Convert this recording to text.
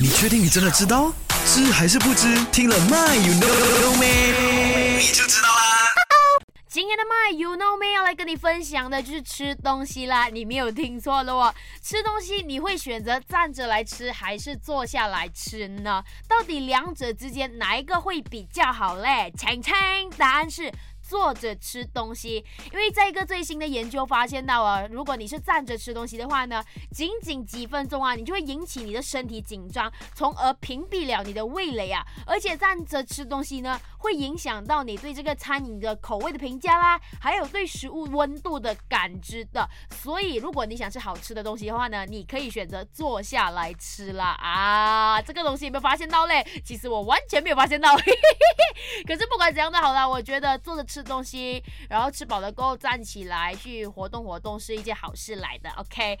你确定你真的知道？知还是不知？听了 My You Know Me，你就知道啦。今天的 My You Know Me 要来跟你分享的就是吃东西啦，你没有听错了哦。吃东西你会选择站着来吃还是坐下来吃呢？到底两者之间哪一个会比较好嘞？请听，答案是。坐着吃东西，因为在一个最新的研究发现到啊，如果你是站着吃东西的话呢，仅仅几分钟啊，你就会引起你的身体紧张，从而屏蔽了你的味蕾啊。而且站着吃东西呢，会影响到你对这个餐饮的口味的评价啦，还有对食物温度的感知的。所以，如果你想吃好吃的东西的话呢，你可以选择坐下来吃啦啊。这个东西有没有发现到嘞？其实我完全没有发现到。可是不管怎样都好啦，我觉得坐着吃。吃东西，然后吃饱了过后站起来去活动活动是一件好事来的。OK，